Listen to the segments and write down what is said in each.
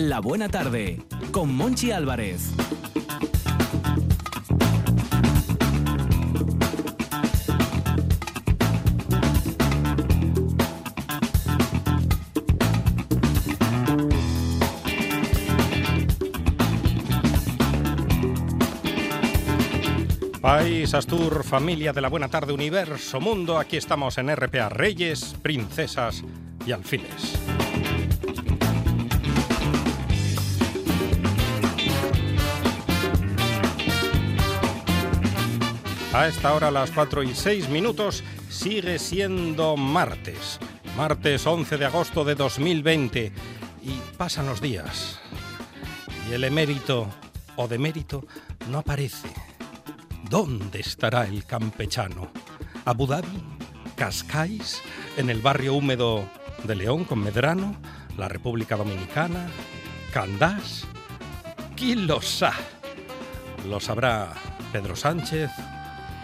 La Buena Tarde con Monchi Álvarez. País, Astur, familia de la buena tarde, universo, mundo, aquí estamos en RPA Reyes, Princesas y Alfiles. A esta hora, las 4 y 6 minutos, sigue siendo martes. Martes 11 de agosto de 2020. Y pasan los días. Y el emérito o demérito no aparece. ¿Dónde estará el campechano? ¿Abu Dhabi? ¿Cascais? ¿En el barrio húmedo de León con Medrano? ¿La República Dominicana? ¿Candás? ¿Quién lo sabe? Lo sabrá Pedro Sánchez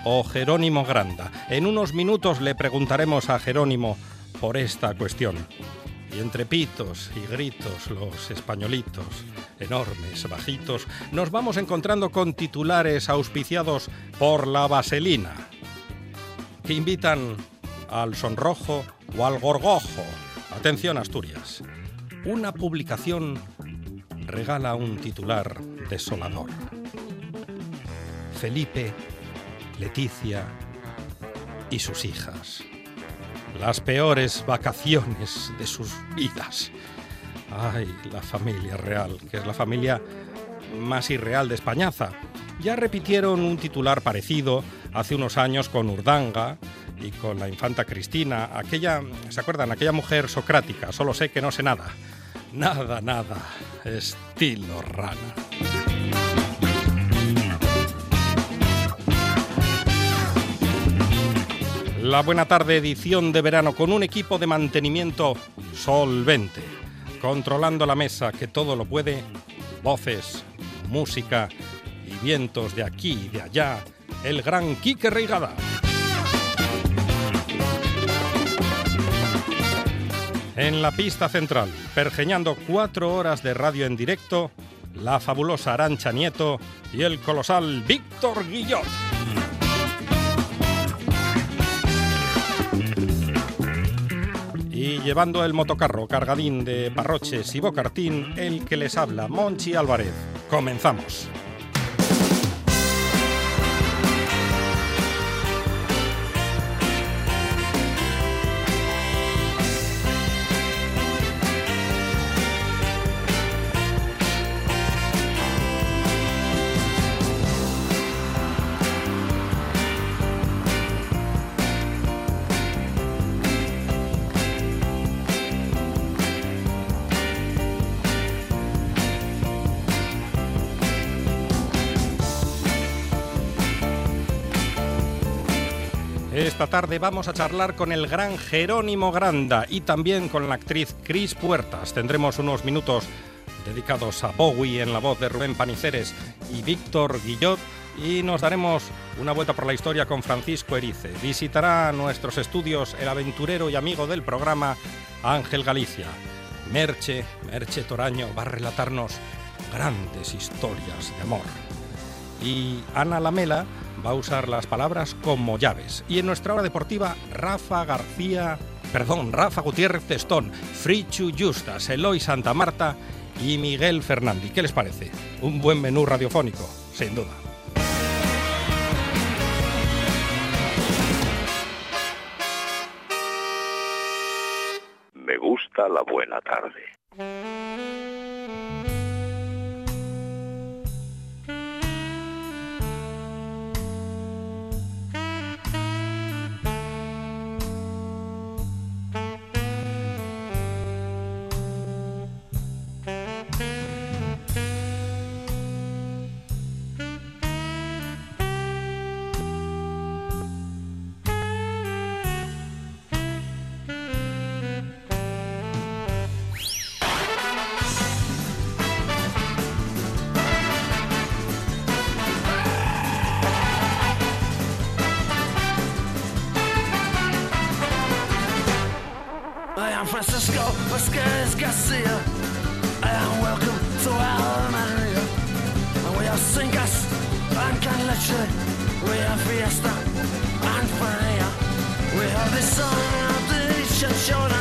o Jerónimo Granda. En unos minutos le preguntaremos a Jerónimo por esta cuestión. Y entre pitos y gritos, los españolitos, enormes, bajitos, nos vamos encontrando con titulares auspiciados por la vaselina, que invitan al sonrojo o al gorgojo. Atención, Asturias. Una publicación regala un titular desolador. Felipe, Leticia y sus hijas las peores vacaciones de sus vidas. Ay, la familia real, que es la familia más irreal de Españaza. Ya repitieron un titular parecido hace unos años con Urdanga y con la infanta Cristina, aquella, ¿se acuerdan? Aquella mujer socrática, solo sé que no sé nada. Nada, nada, estilo rana. La Buena Tarde edición de verano con un equipo de mantenimiento solvente, controlando la mesa que todo lo puede, voces, música y vientos de aquí y de allá, el gran Quique Reigada. En la pista central, pergeñando cuatro horas de radio en directo, la fabulosa Arancha Nieto y el colosal Víctor Guillot. Y llevando el motocarro cargadín de parroches y bocartín, el que les habla, Monchi Álvarez. Comenzamos. Esta tarde vamos a charlar con el gran Jerónimo Granda y también con la actriz Cris Puertas. Tendremos unos minutos dedicados a Bowie en la voz de Rubén Paniceres y Víctor Guillot y nos daremos una vuelta por la historia con Francisco Erice. Visitará nuestros estudios el aventurero y amigo del programa Ángel Galicia. Merche, Merche Toraño va a relatarnos grandes historias de amor. Y Ana Lamela va a usar las palabras como llaves. Y en nuestra hora deportiva, Rafa García, perdón, Rafa Gutiérrez Testón, Frichu Justas, Eloy Santa Marta y Miguel Fernández. ¿Qué les parece? Un buen menú radiofónico, sin duda. Me gusta la buena tarde. is Garcia, and welcome to Almeria. And we have Singas and Can Leche, we have Fiesta and fire. We have the sun of the Chichona.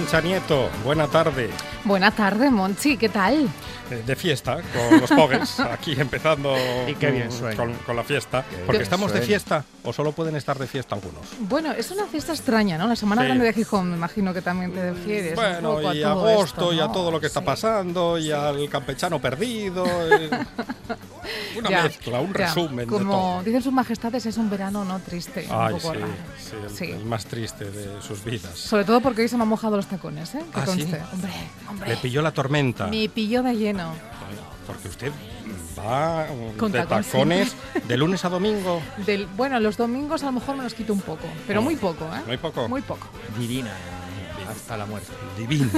Arancha Nieto, buena tarde. Buenas tardes, Monchi, ¿qué tal? Eh, De fiesta con los Pogues, aquí empezando Y qué bien con, con la fiesta. Qué Porque estamos de fiesta o solo pueden estar de fiesta algunos. Bueno, es una fiesta extraña, ¿no? La Semana Sí. Grande de Gijón, me imagino que también te refieres. un Bueno, poco y a todo agosto esto, y a ¿no? todo lo que está Sí. pasando y al campechano perdido. eh, una Ya, mezcla, un ya. resumen de Como todo. dicen sus majestades, es un verano no triste, Ay, un poco sí, sí, el, Sí. el más triste de sus vidas. Sobre todo porque hoy se me han mojado los tacones, ¿eh? Que ¿Ah, sí? conste. Hombre, hombre. Le pilló la tormenta. Me pilló de lleno. Porque usted va mm, Con de tacones de lunes a domingo. Del, bueno, los domingos a lo mejor me los quito un poco, pero Oh. muy poco, ¿eh? Muy poco. Muy poco. Divina. Hasta la muerte. Divina.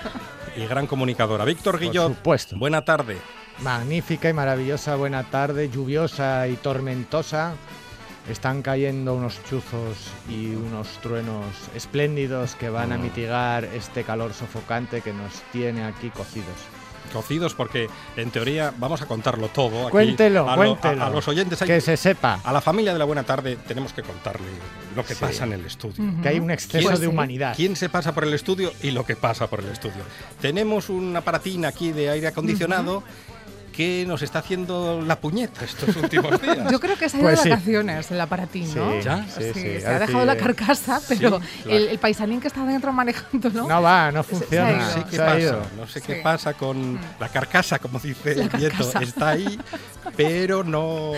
y gran comunicadora. Víctor Por Guillot, supuesto. buena tarde. Magnífica y maravillosa buena tarde, lluviosa y tormentosa. Están cayendo unos chuzos y unos truenos espléndidos que van a Mm. mitigar este calor sofocante que nos tiene aquí cocidos. Cocidos porque en teoría vamos a contarlo todo. Aquí Cuéntelo, a, lo- a- cuéntelo. a los oyentes hay Que se sepa A la familia de la buena tarde tenemos que contarle lo que Sí. pasa en el estudio. Ujú. que hay un exceso de sí. humanidad. ¿Quién se pasa por el estudio y lo que pasa por el estudio? Tenemos un aparatín aquí de aire acondicionado que nos está haciendo la puñeta estos últimos días. Yo creo que se ha ido Pues de sí. vacaciones el aparatín, ¿no? Sí, ¿Ya? sí, sí, se ha dejado la carcasa, pero la- el, el paisanín que está dentro manejando, ¿no? No va, no Se- se ha funciona. ido. No sé qué se ha pasa, ido. no sé qué Sí. pasa con la carcasa, como dice La el nieto. carcasa. Está ahí, pero no,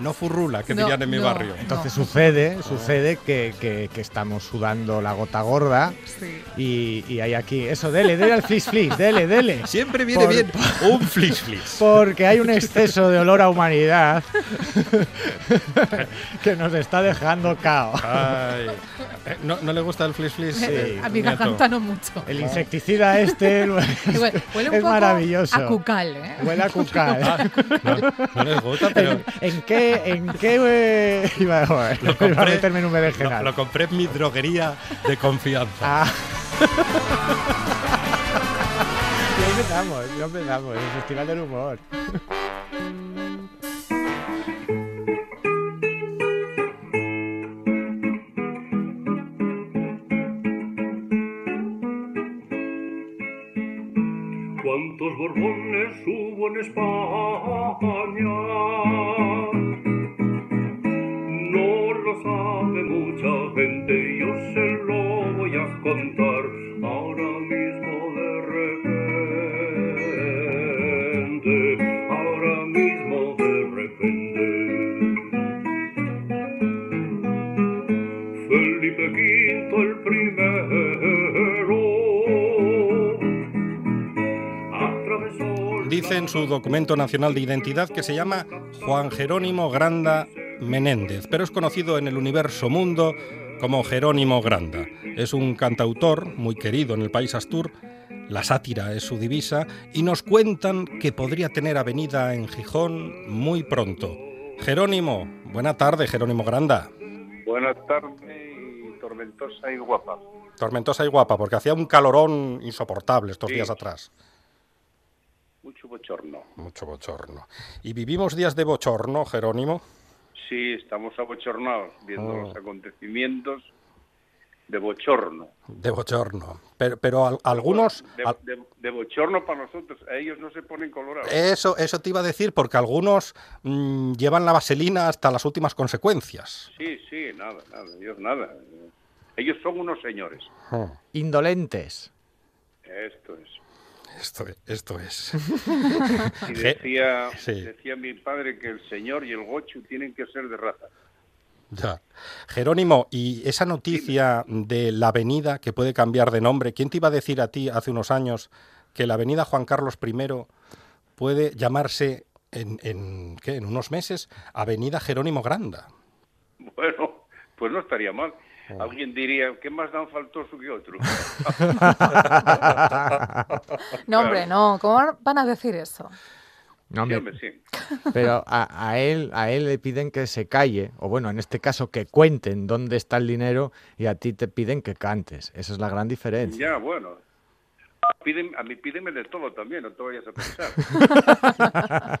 no furrula, que No, dirían en mi no. barrio. Entonces No. sucede, sucede que, que- que estamos sudando la gota gorda Sí. y, y hay aquí eso, dele, dele al flis flis, dele, dele. Siempre viene Por- bien un flis flis. Porque hay un exceso de olor a humanidad que nos está dejando cao. Ay, eh, ¿no, no le gusta el flis flis? Sí. A mi garganta no mucho. El insecticida este Huele, huele un es poco maravilloso. a cucal, ¿eh? Huele a cucal. Ah, no, no les gusta, pero ¿En, en qué, en qué eh, iba, a- Lo iba a compré- meterme en un lo, lo compré en mi droguería de confianza. Ah. Ahí empezamos, ya empezamos, el Festival del Humor. ¿Cuántos borbones hubo en España? Dice en su documento nacional de identidad que se llama Juan Jerónimo Granda Menéndez, pero es conocido en el universo mundo como Jerónimo Granda. Es un cantautor muy querido en el país Astur, la sátira es su divisa y nos cuentan que podría tener avenida en Gijón muy pronto. Jerónimo, buena tarde, Jerónimo Granda. Buenas tardes y tormentosa y guapa. Tormentosa y guapa, porque hacía un calorón insoportable estos Sí. días atrás. Mucho bochorno. Mucho bochorno. ¿Y vivimos días de bochorno, Jerónimo? Sí, estamos abochornados viendo Oh. los acontecimientos de bochorno. De bochorno. Pero, pero al- algunos... De, al- de- de bochorno para nosotros. A ellos no se ponen colorados. Eso, eso te iba a decir, porque algunos mm, llevan la vaselina hasta las últimas consecuencias. Sí, sí, nada, nada. Ellos nada. Ellos son unos señores. Hmm, Indolentes. Esto es. Esto, esto es. Y decía, sí. decía mi padre que el señor y el gochu tienen que ser de raza. Ya. Jerónimo, y esa noticia de la avenida que puede cambiar de nombre, ¿quién te iba a decir a ti hace unos años que la avenida Juan Carlos I puede llamarse en, en, ¿qué? en unos meses Avenida Jerónimo Granda? Bueno, pues no estaría mal. Alguien diría, ¿qué más dan faltoso que otro? No, hombre, no. ¿Cómo van a decir eso? No, Sí, hombre, hombre, sí. pero a, a él, a él le piden que se calle, o bueno, en este caso que cuenten dónde está el dinero y a ti te piden que cantes. Esa es la gran diferencia. Ya, bueno. Piden- a mí pídeme de todo también, no te vayas a pensar.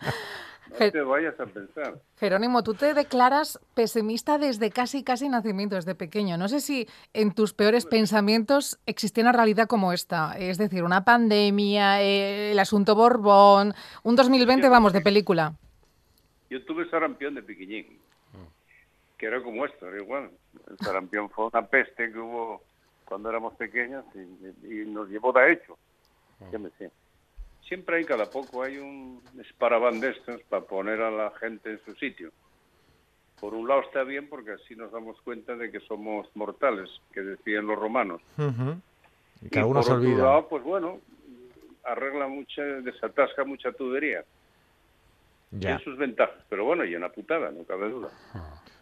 No te vayas a pensar. Jerónimo, tú te declaras pesimista desde casi, casi nacimiento, desde pequeño. No sé si en tus peores pensamientos existía una realidad como esta. Es decir, una pandemia, eh, el asunto Borbón, un 2020, vamos, de película. Yo tuve sarampión de pequeñín, que era como esto, era igual. El sarampión fue una peste que hubo cuando éramos pequeños y, y nos llevó de hecho. Ya me sé. Siempre hay, cada poco, hay un esparaván de estos para poner a la gente en su sitio. Por un lado está bien porque así nos damos cuenta de que somos mortales, que decían los romanos. Ujú. Y que y algunos por otro olvidan. lado, pues bueno, arregla mucha, desatasca mucha tubería. Ya. Tiene sus ventajas, pero bueno, y una putada, no cabe duda.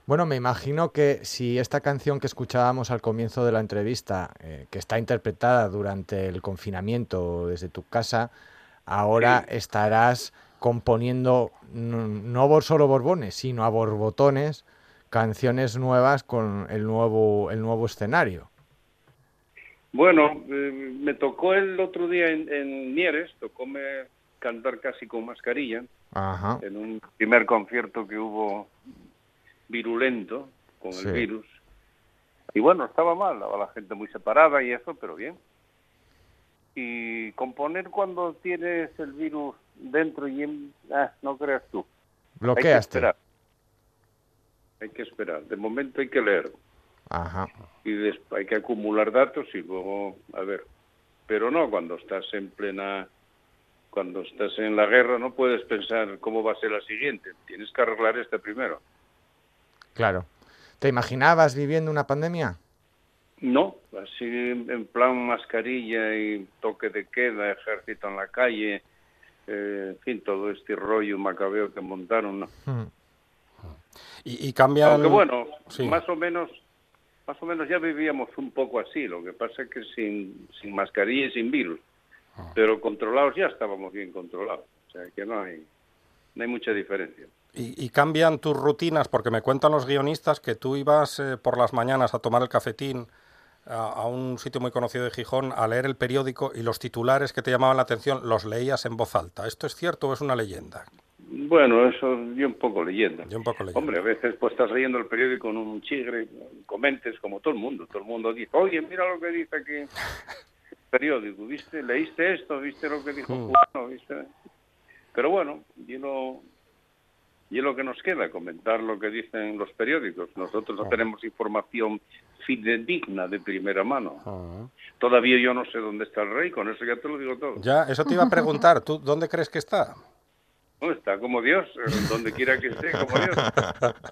Bueno, me imagino que si esta canción que escuchábamos al comienzo de la entrevista, eh, que está interpretada durante el confinamiento desde tu casa, ahora estarás componiendo no, solo borbones, sino a borbotones, canciones nuevas con el nuevo, el nuevo escenario. Bueno, eh, me tocó el otro día en, en Mieres, tocóme cantar casi con mascarilla, Ajá. en un primer concierto que hubo virulento con Sí. el virus. Y bueno, estaba mal, estaba la gente muy separada y eso, pero bien. Y componer cuando tienes el virus dentro y en... ah, no creas tú. Hay que Bloqueaste. esperar. Hay que esperar. De momento hay que leer. Ajá. y después hay que acumular datos y luego a ver pero no cuando estás en plena cuando estás en la guerra no puedes pensar cómo va a ser la siguiente tienes que arreglar esta primero Claro. ¿Te imaginabas viviendo una pandemia? No así en plan mascarilla y toque de queda ejército en la calle eh, en fin todo este rollo macabeo que montaron no Mm. Y, y cambian... aunque bueno Sí. más o menos más o menos ya vivíamos un poco así lo que pasa es que sin sin mascarilla y sin virus Ah. pero controlados ya estábamos bien controlados o sea que no hay no hay mucha diferencia Y, y cambian tus rutinas, porque me cuentan los guionistas que tú ibas eh, por las mañanas a tomar el cafetín a, a un sitio muy conocido de Gijón a leer el periódico y los titulares que te llamaban la atención los leías en voz alta. ¿Esto es cierto o es una leyenda? bueno eso yo un poco leyenda Yo un poco leyenda. hombre a veces pues estás leyendo el periódico en un chigre comentes como todo el mundo todo el mundo dice oye mira lo que dice aquí el periódico viste leíste esto viste lo que dijo Mm. Fulano? viste pero bueno y lo y es lo que nos queda comentar lo que dicen los periódicos nosotros no tenemos información fidedigna de primera mano Ah. todavía yo no sé dónde está el rey con eso ya te lo digo todo Ya, eso te iba a preguntar. ¿Tú dónde crees que está? No, está como Dios, eh, donde quiera que esté, como Dios.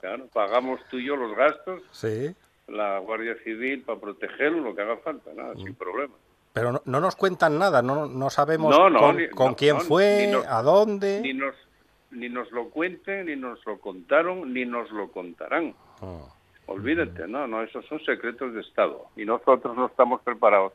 Claro, pagamos tú y yo los gastos, Sí. la Guardia Civil para protegerlo, lo que haga falta, nada, Mm. sin problema. Pero no, no nos cuentan nada, no, no sabemos No, con, ni- con no, quién fue, nos- a dónde. Ni nos, ni nos lo cuenten, ni nos lo contaron, ni nos lo contarán. Ah. Olvídate, no, no, esos son secretos de Estado. Y nosotros no estamos preparados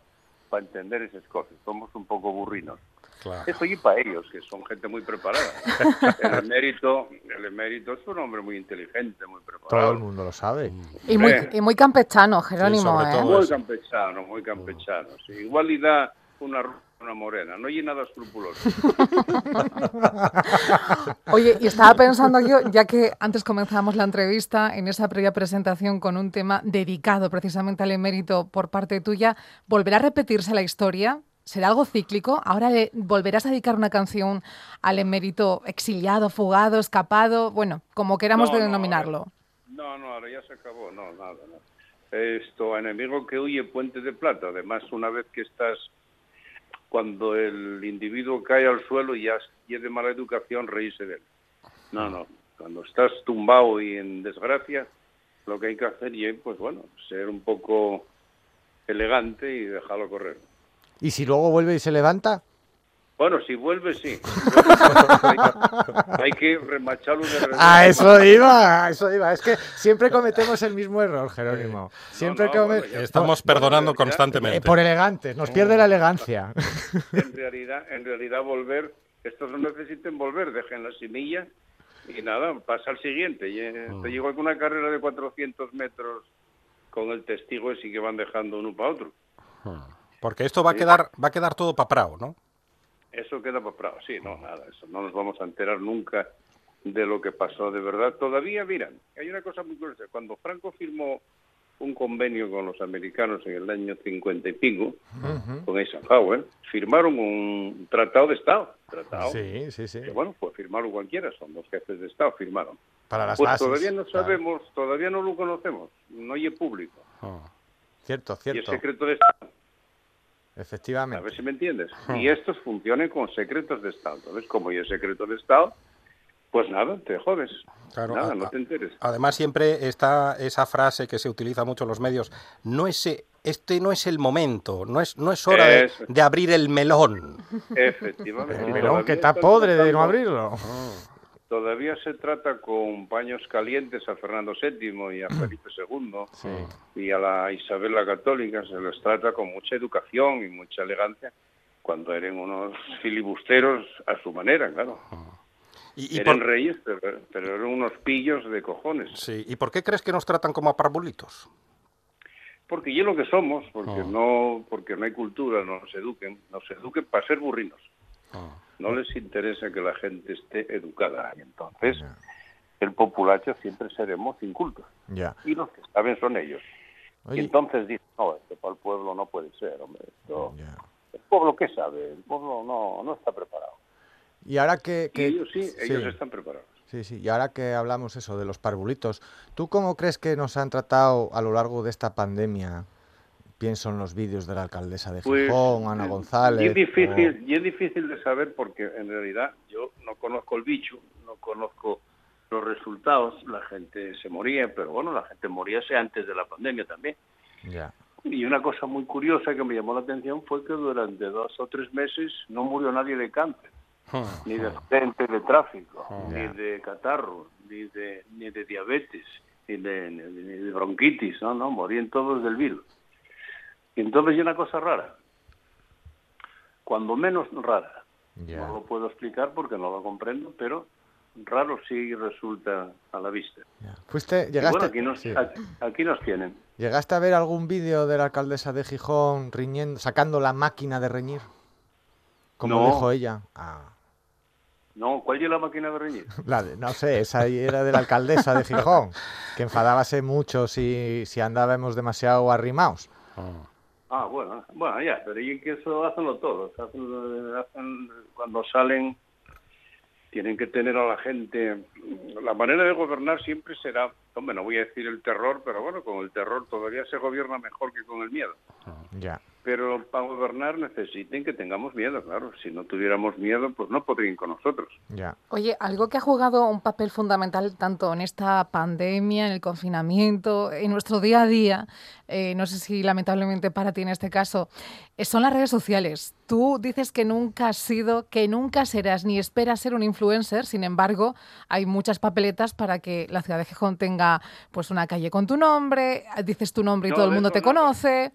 para entender esas cosas, somos un poco burrinos. Claro. Eso y para ellos, que son gente muy preparada. El emérito, el emérito es un hombre muy inteligente, muy preparado. Todo el mundo lo sabe. Y muy, y muy campechano, Jerónimo, sobre ¿eh? Muy campechano, muy campechano. Sí. Igual y da una ru- una morena, no hay nada escrupuloso. Oye, y estaba pensando yo, ya que antes comenzábamos la entrevista, en esa previa presentación con un tema dedicado precisamente al emérito por parte tuya, ¿volverá a repetirse la historia? ¿Será algo cíclico? ¿Ahora le volverás a dedicar una canción al emérito exiliado, fugado, escapado? Bueno, como queramos No, no, denominarlo. No, no, ahora ya se acabó, no, nada, no. Esto, enemigo que huye, puente de plata. Además, una vez que estás, cuando el individuo cae al suelo, y es de mala educación reírse de él. No, no, Cuando estás tumbado y en desgracia, lo que hay que hacer es, pues bueno, ser un poco elegante y dejarlo correr. ¿Y si luego vuelve y se levanta? Bueno, si vuelve, sí. hay, que remacharlo. A eso iba, a eso iba. Es que siempre cometemos el mismo error, Jerónimo. Siempre no, come- bueno, ya Estamos perdonando constantemente. Eh, por elegantes, nos pierde la elegancia. En realidad, en realidad volver, estos no necesiten volver, dejen la semilla y nada, pasa al siguiente. Y, eh, Mm. Te llegó alguna carrera de 400 metros con el testigo ese que van dejando uno para otro. Porque esto va a quedar, va a quedar todo paprao, ¿no? Eso queda para Sí, no, nada, eso no nos vamos a enterar nunca de lo que pasó de verdad. Todavía, miran, hay una cosa muy curiosa. Cuando Franco firmó un convenio con los americanos en el año 50 y pico, con Eisenhower, firmaron un tratado de Estado. Tratado. Sí, sí, sí. Que, bueno, pues firmaron cualquiera, son dos jefes de Estado, firmaron. Para las Pues bases. todavía no claro. sabemos, todavía no lo conocemos, no hay público. Cierto, Y es cierto. secreto de Estado. A Efectivamente. ver si me entiendes. Y estos funcionan con secretos de Estado. Entonces, como yo es secreto de Estado, pues nada, te jodes. Claro, nada, a- no a- te enteres. Además, siempre está esa frase que se utiliza mucho en los medios, no es, e- este no es el momento, no es, no es hora de, abrir el melón. Efectivamente. El melón que está podre de no abrirlo. Todavía se trata con paños calientes a Fernando VII y a Felipe II y a la Isabel la Católica. Se les trata con mucha educación y mucha elegancia cuando eran unos filibusteros a su manera, claro. ¿Y, y eran por, reyes, pero, pero eran unos pillos de cojones. sí, ¿y por qué crees que nos tratan como a parvulitos? Porque yo lo que somos, porque Oh. no porque no hay cultura, no nos eduquen, nos eduquen para ser burrinos. Oh. No les interesa que la gente esté educada. Y entonces, el populacho siempre seremos incultos. Ya. Y los que saben son ellos. Oye, Y entonces dicen, no, esto para el pueblo no puede ser, hombre. Esto. ¿El pueblo qué sabe? El pueblo no, no está preparado. Y ahora que... Y ellos sí, ellos sí. están preparados. Sí, sí. Y ahora que hablamos eso de los parvulitos, ¿tú cómo crees que nos han tratado a lo largo de esta pandemia? Pienso en los vídeos de la alcaldesa de Pues, Gijón, Ana eh, González. Y es, difícil, y es difícil de saber porque en realidad yo no conozco el bicho, no conozco los resultados. La gente se moría, pero bueno, la gente moríase antes de la pandemia también. Ya. Y una cosa muy curiosa que me llamó la atención fue que durante dos o tres meses no murió nadie de cáncer, ni de accidente de tráfico, ni de catarro, ni de, ni de diabetes, ni de- ni de bronquitis, no, no, morían todos del virus. Y entonces hay una cosa rara, cuando menos rara. No lo puedo explicar porque no lo comprendo, pero raro sí resulta a la vista. ¿Fuiste, llegaste, bueno, aquí nos, sí. aquí, aquí nos tienen. ¿Llegaste a ver algún vídeo de la alcaldesa de Gijón riñendo, sacando la máquina de reñir? Como No. dijo ella. Ah, No, ¿cuál es la máquina de reñir? la de- no sé, esa era de la alcaldesa de Gijón, que enfadábase mucho si, si andábamos demasiado arrimados. Ah, bueno, bueno, ya, pero y que eso hacenlo todos. Hacen, cuando salen, tienen que tener a la gente. La manera de gobernar siempre será, hombre, no voy a decir el terror, pero bueno, con el terror todavía se gobierna mejor que con el miedo. Ya. Pero para gobernar necesiten que tengamos miedo, claro. Si no tuviéramos miedo, pues no podrían con nosotros. Ya. Oye, algo que ha jugado un papel fundamental tanto en esta pandemia, en el confinamiento, en nuestro día a día, eh, no sé si lamentablemente para ti en este caso, eh, son las redes sociales. Tú dices que nunca has sido, que nunca serás ni esperas ser un influencer, sin embargo, hay muchas papeletas para que la ciudad de Gijón tenga pues una calle con tu nombre, dices tu nombre y No, todo el mundo te nada. conoce.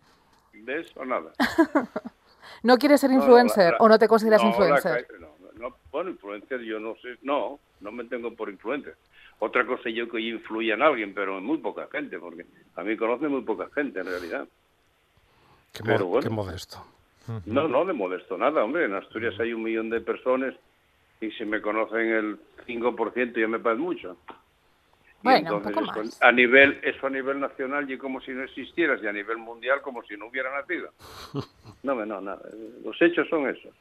¿No quieres ser No, no, influencer la- o no te consideras no, influencer? no, no, bueno, influencer yo no sé, no, no me tengo por influencer. Otra cosa yo que influya en alguien, pero en muy poca gente, porque a mí conoce muy poca gente en realidad. Qué, Pero bueno. qué modesto. No, no, de modesto nada, hombre. En Asturias hay un millón de personas y si me conocen el 5% ya me parece mucho. Y Bueno, un entonces poco eso más. a nivel eso a nivel nacional y como si no existieras y a nivel mundial como si no hubiera nacido. No, me- no, nada. Los hechos son esos.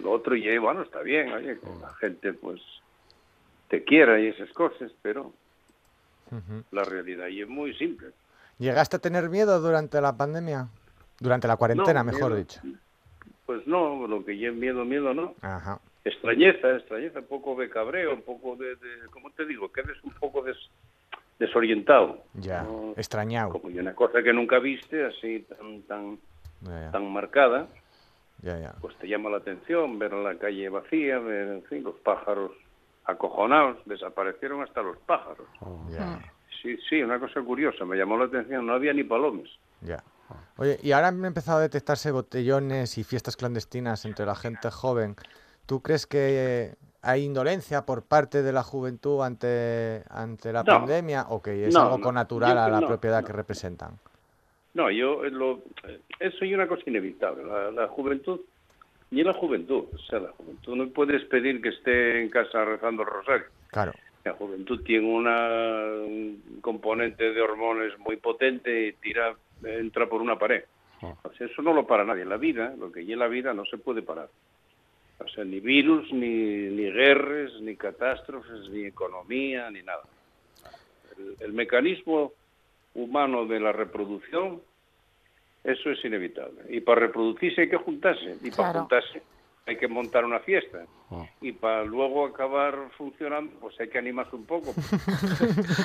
Lo otro ya, bueno, está bien, oye, que la gente pues te quiera y esas cosas, pero la realidad y es muy simple. ¿Llegaste a tener miedo durante la pandemia? Durante la cuarentena, No, mejor miedo. dicho. Pues no, lo que es miedo, miedo no. Ajá. Extrañeza, extrañeza, un poco de cabreo, un poco de, de ¿cómo te digo? Quedes un poco des, desorientado. Ya, ¿no? extrañado. Como y una cosa que nunca viste, así tan, tan, Ya, ya, tan marcada, ya, ya. pues te llama la atención ver la calle vacía, ver, en fin, los pájaros acojonados, desaparecieron hasta los pájaros. ya. Sí, sí, una cosa curiosa, me llamó la atención, no había ni palomes. Ya. Oye, y ahora han empezado a detectarse botellones y fiestas clandestinas entre la gente joven. ¿Tú crees que eh, hay indolencia por parte de la juventud ante, ante la No. pandemia o que es No, algo no. connatural Yo a la propiedad que representan? No, yo eh, lo, eh, eso es una cosa inevitable. La, la juventud, ni la juventud, o sea, la juventud no puedes pedir que esté en casa rezando el rosario. Claro. La juventud tiene una, un componente de hormonas muy potente y tira, entra por una pared. O sea, eso no lo para nadie. La vida, lo que lleva la vida, no se puede parar. O sea, ni virus, ni, ni guerras, ni catástrofes, ni economía, ni nada. El, el mecanismo humano de la reproducción, eso es inevitable. Y para reproducirse hay que juntarse. Y para Claro. juntarse hay que montar una fiesta. Y para luego acabar funcionando, pues hay que animarse un poco.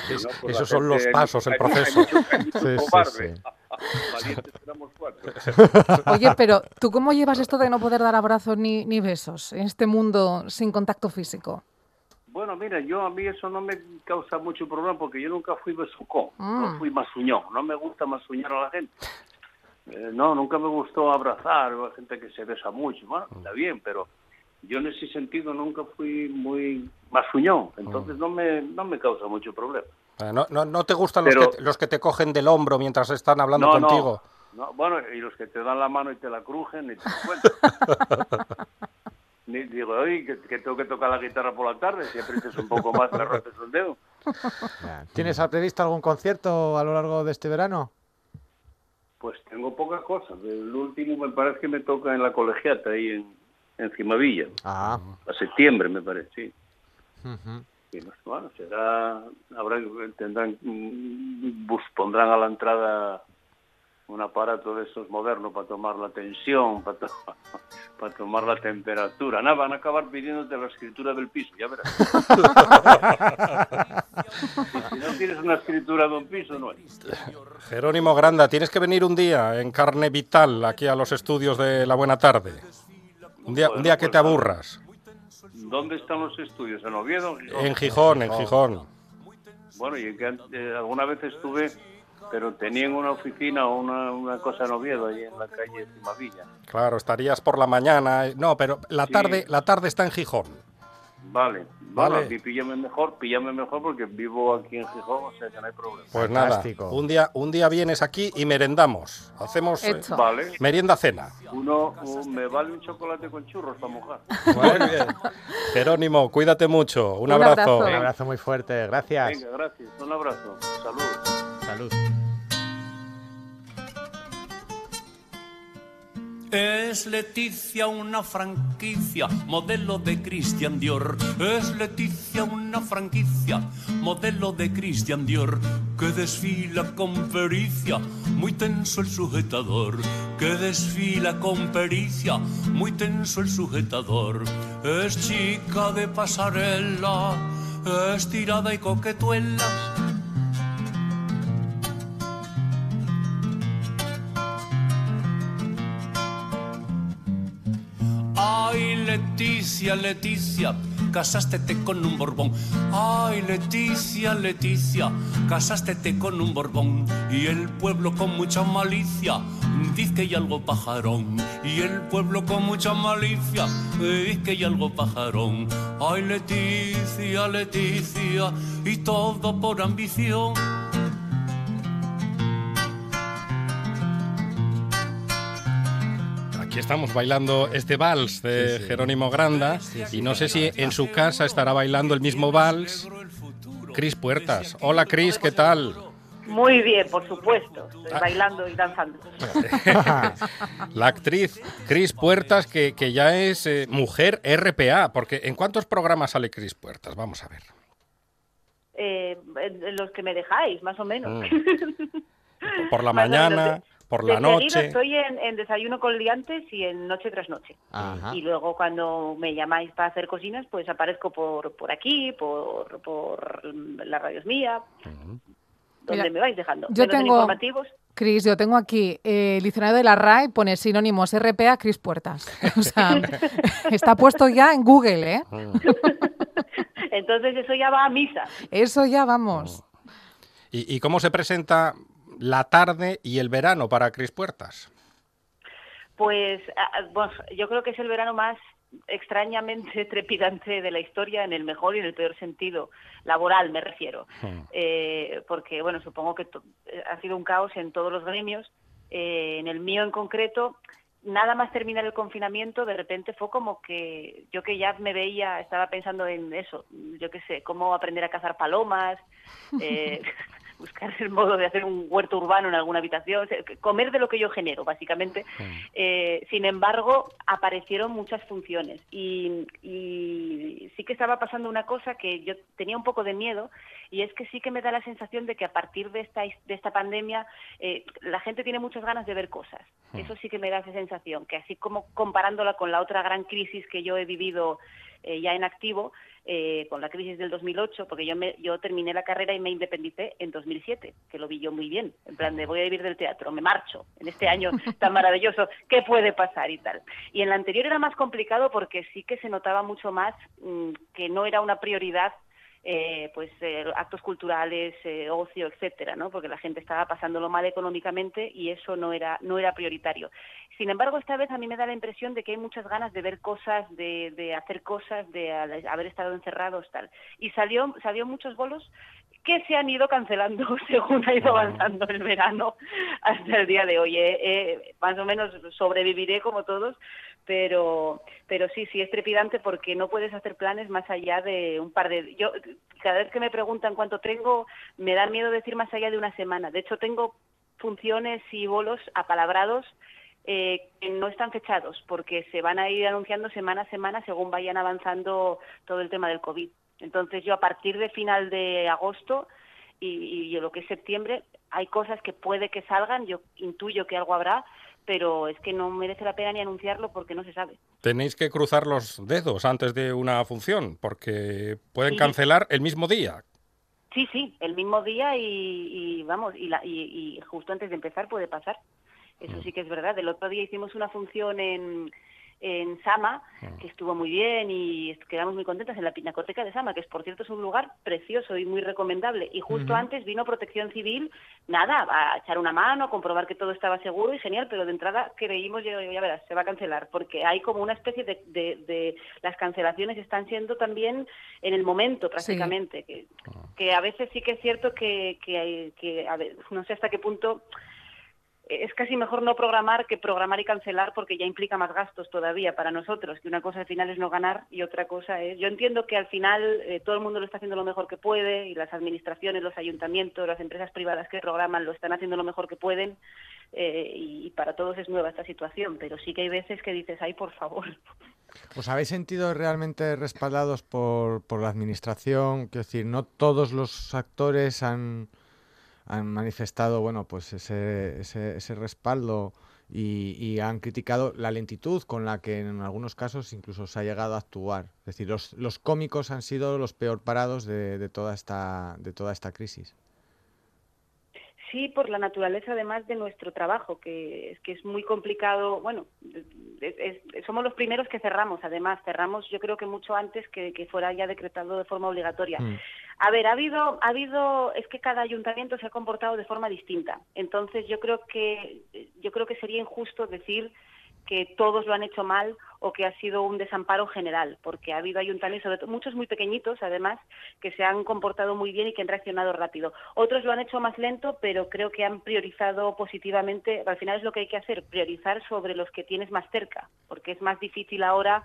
Si no, pues Esos son los pasos, el proceso. hay mucho- hay mucho Sí, sí, cobarde. sí. Valientes éramos cuatro. Oye, pero ¿tú cómo llevas esto de no poder dar abrazos ni, ni besos en este mundo sin contacto físico? Bueno, mira, yo a mí eso no me causa mucho problema porque yo nunca fui besucón, no Mm. fui masuñón, no me gusta masuñar a la gente. Eh, no, nunca me gustó abrazar a gente que se besa mucho. Bueno, está bien, pero yo en ese sentido nunca fui muy masuñón, entonces no me no me causa mucho problema. Eh, No, no, no te gustan los, que, los que te cogen del hombro mientras están hablando no, contigo. No, no, bueno, y los que te dan la mano y te la crujen, ni te lo cuento. Ni digo, oye, que, que tengo que tocar la guitarra por la tarde, si aprietas un poco más me rompes un dedo. ¿Tienes previsto algún concierto a lo largo de este verano? Pues tengo pocas cosas. El último me parece que me toca en la colegiata, ahí en, en Cimavilla. Ah, A septiembre, me parece, sí. Y bueno, será, habrá, tendrán, mm, bus, pondrán a la entrada un aparato de esos modernos para tomar la tensión, para, to- para tomar la temperatura. Nada, van a acabar pidiéndote la escritura del piso, ya verás. si no tienes una escritura de un piso, no hay. Jerónimo Granda, tienes que venir un día en carne vital aquí a los estudios de La Buena Tarde. Un día, un día que te aburras. ¿Dónde están los estudios? ¿En Oviedo? En Gijón, en Gijón. Bueno, y que eh, alguna vez estuve, pero tenían una oficina o una, una cosa en Oviedo, ahí en la calle Cimavilla. Claro, estarías por la mañana. eh, No, pero la Sí. tarde, la tarde está en Gijón. Vale, Vale. píllame mejor, píllame mejor porque vivo aquí en Gijón, o sea que no hay problema. Pues Fantástico. nada, un día, un día vienes aquí y merendamos. Hacemos eh. Vale, merienda cena. uno un- me vale un chocolate con churros para mojar. Muy bien. Jerónimo, cuídate mucho. Un, Un abrazo. abrazo. Un abrazo muy fuerte, gracias. Venga, gracias, un abrazo, saludos. Salud. Es Leticia una franquicia, modelo de Christian Dior. Es Leticia una franquicia, modelo de Christian Dior. Que desfila con pericia, muy tenso el sujetador. Que desfila con pericia, muy tenso el sujetador. Es chica de pasarela, estirada y coquetuela. Leticia, Leticia, casástete con un borbón. Ay, Leticia, Leticia, casástete con un borbón. Y el pueblo con mucha malicia dice que hay algo pajarón. Y el pueblo con mucha malicia dice que hay algo pajarón. Ay, Leticia, Leticia, y todo por ambición. Estamos bailando este vals de Jerónimo Granda y no sé si en su casa estará bailando el mismo vals Cris Puertas. Hola Cris, ¿qué tal? Muy bien, por supuesto. Estoy Ah. bailando y danzando. La actriz Cris Puertas que, que ya es eh, mujer RPA, porque ¿en cuántos programas sale Cris Puertas? Vamos a ver. Eh, los que me dejáis, más o menos. Por la mañana, por la De seguido noche. estoy en, en desayuno con liantes y en noche tras noche. Ajá. Y luego cuando me llamáis para hacer cocinas, pues aparezco por, por aquí, por, por la radios mía, donde Mira, me vais dejando. yo tengo- informativos. Cris, yo tengo aquí eh, el diccionario de la RAE, pone sinónimos RPA, Cris Puertas. O sea, está puesto ya en Google, ¿eh? Entonces eso ya va a misa. Eso ya vamos. ¿Y, y cómo se presenta la tarde y el verano para Cris Puertas? Pues ah, ah, bueno, yo creo que es el verano más extrañamente trepidante de la historia en el mejor y en el peor sentido, laboral me refiero. Eh, porque, bueno, supongo que eh, ha sido un caos en todos los gremios. Eh, en el mío en concreto, nada más terminar el confinamiento, de repente fue como que yo que ya me veía, estaba pensando en eso, yo qué sé, cómo aprender a cazar palomas, eh, buscar el modo de hacer un huerto urbano en alguna habitación, o sea, comer de lo que yo genero, básicamente. Eh, sin embargo, aparecieron muchas funciones y, y sí que estaba pasando una cosa que yo tenía un poco de miedo y es que sí que me da la sensación de que a partir de esta, de esta pandemia eh, la gente tiene muchas ganas de ver cosas. Eso sí que me da esa sensación, que así como comparándola con la otra gran crisis que yo he vivido eh, ya en activo, eh, con la crisis del 2008, porque yo, me, yo terminé la carrera y me independicé en 2007, que lo vi yo muy bien, en plan de voy a vivir del teatro, me marcho en este año tan maravilloso, ¿qué puede pasar y tal? Y en la anterior era más complicado porque sí que se notaba mucho más mm, que no era una prioridad eh, pues eh, actos culturales, eh, ocio, etcétera, ¿no? Porque la gente estaba pasándolo mal económicamente y eso no era no era prioritario. Sin embargo, esta vez a mí me da la impresión de que hay muchas ganas de ver cosas, de, de hacer cosas, de haber estado encerrados, tal. Y salió salió muchos bolos que se han ido cancelando según ha ido avanzando el verano hasta el día de hoy. Eh, eh, más o menos sobreviviré como todos, pero pero sí, sí es trepidante porque no puedes hacer planes más allá de un par de... Yo cada vez que me preguntan cuánto tengo, me da miedo decir más allá de una semana. De hecho, tengo funciones y bolos apalabrados eh, que no están fechados porque se van a ir anunciando semana a semana según vayan avanzando todo el tema del COVID. Entonces yo a partir de final de agosto y, y lo que es septiembre hay cosas que puede que salgan, yo intuyo que algo habrá, pero es que no merece la pena ni anunciarlo porque no se sabe. Tenéis que cruzar los dedos antes de una función, porque pueden Sí. cancelar el mismo día. Sí, sí, el mismo día y, y vamos, y, la- y- y justo antes de empezar puede pasar. Eso sí que es verdad. El otro día hicimos una función en, en Sama, que estuvo muy bien y quedamos muy contentas en la Pinacoteca de Sama, que es por cierto es un lugar precioso y muy recomendable. Y justo antes vino Protección Civil, nada, a echar una mano, a comprobar que todo estaba seguro y genial, pero de entrada creímos, ya, ya verás, se va a cancelar, porque hay como una especie de, de, de- las cancelaciones están siendo también en el momento prácticamente, que, que a veces sí que es cierto que, que, que a ver, no sé hasta qué punto es casi mejor no programar que programar y cancelar porque ya implica más gastos todavía para nosotros, que una cosa al final es no ganar y otra cosa es... Yo entiendo que al final eh, todo el mundo lo está haciendo lo mejor que puede y las administraciones, los ayuntamientos, las empresas privadas que programan lo están haciendo lo mejor que pueden eh, y, para todos es nueva esta situación, pero sí que hay veces que dices, ay, por favor. ¿Os habéis sentido realmente respaldados por, por la administración? Quiero decir, no todos los actores han, han manifestado bueno, pues ese, ese, ese respaldo y, y han criticado la lentitud con la que en algunos casos incluso se ha llegado a actuar. Es decir, los, los cómicos han sido los peor parados de, de toda, esta, de toda esta crisis. Sí, por la naturaleza además de nuestro trabajo, que es que es muy complicado. Bueno, es- es- somos los primeros que cerramos, además cerramos yo creo que mucho antes que, que fuera ya decretado de forma obligatoria. Mm. A ver, ha habido, ha habido, es que cada ayuntamiento se ha comportado de forma distinta. Entonces yo creo que, yo creo que sería injusto decir que todos lo han hecho mal o que ha sido un desamparo general, porque ha habido ayuntamientos, sobre todo muchos muy pequeñitos, además, que se han comportado muy bien y que han reaccionado rápido. Otros lo han hecho más lento, pero creo que han priorizado positivamente. Al final es lo que hay que hacer, priorizar sobre los que tienes más cerca, porque es más difícil ahora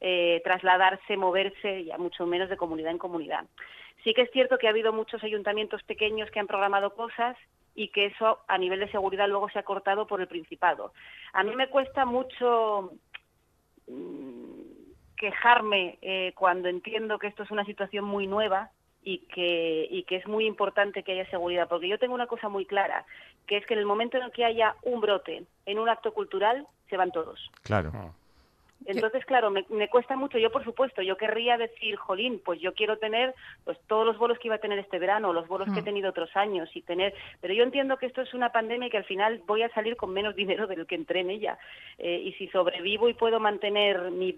eh, trasladarse, moverse, ya mucho menos de comunidad en comunidad. Sí que es cierto que ha habido muchos ayuntamientos pequeños que han programado cosas y que eso a nivel de seguridad luego se ha cortado por el Principado. A mí me cuesta mucho mm, quejarme eh, cuando entiendo que esto es una situación muy nueva y que, y que es muy importante que haya seguridad, porque yo tengo una cosa muy clara, que es que en el momento en el que haya un brote en un acto cultural, se van todos. Claro. Entonces, claro, me, me cuesta mucho. Yo, por supuesto, yo querría decir, jolín, pues yo quiero tener pues todos los bolos que iba a tener este verano, los bolos que he Mm. tenido otros años y tener. Pero yo entiendo que esto es una pandemia y que al final voy a salir con menos dinero del que entré en ella. Eh, y si sobrevivo y puedo mantener mi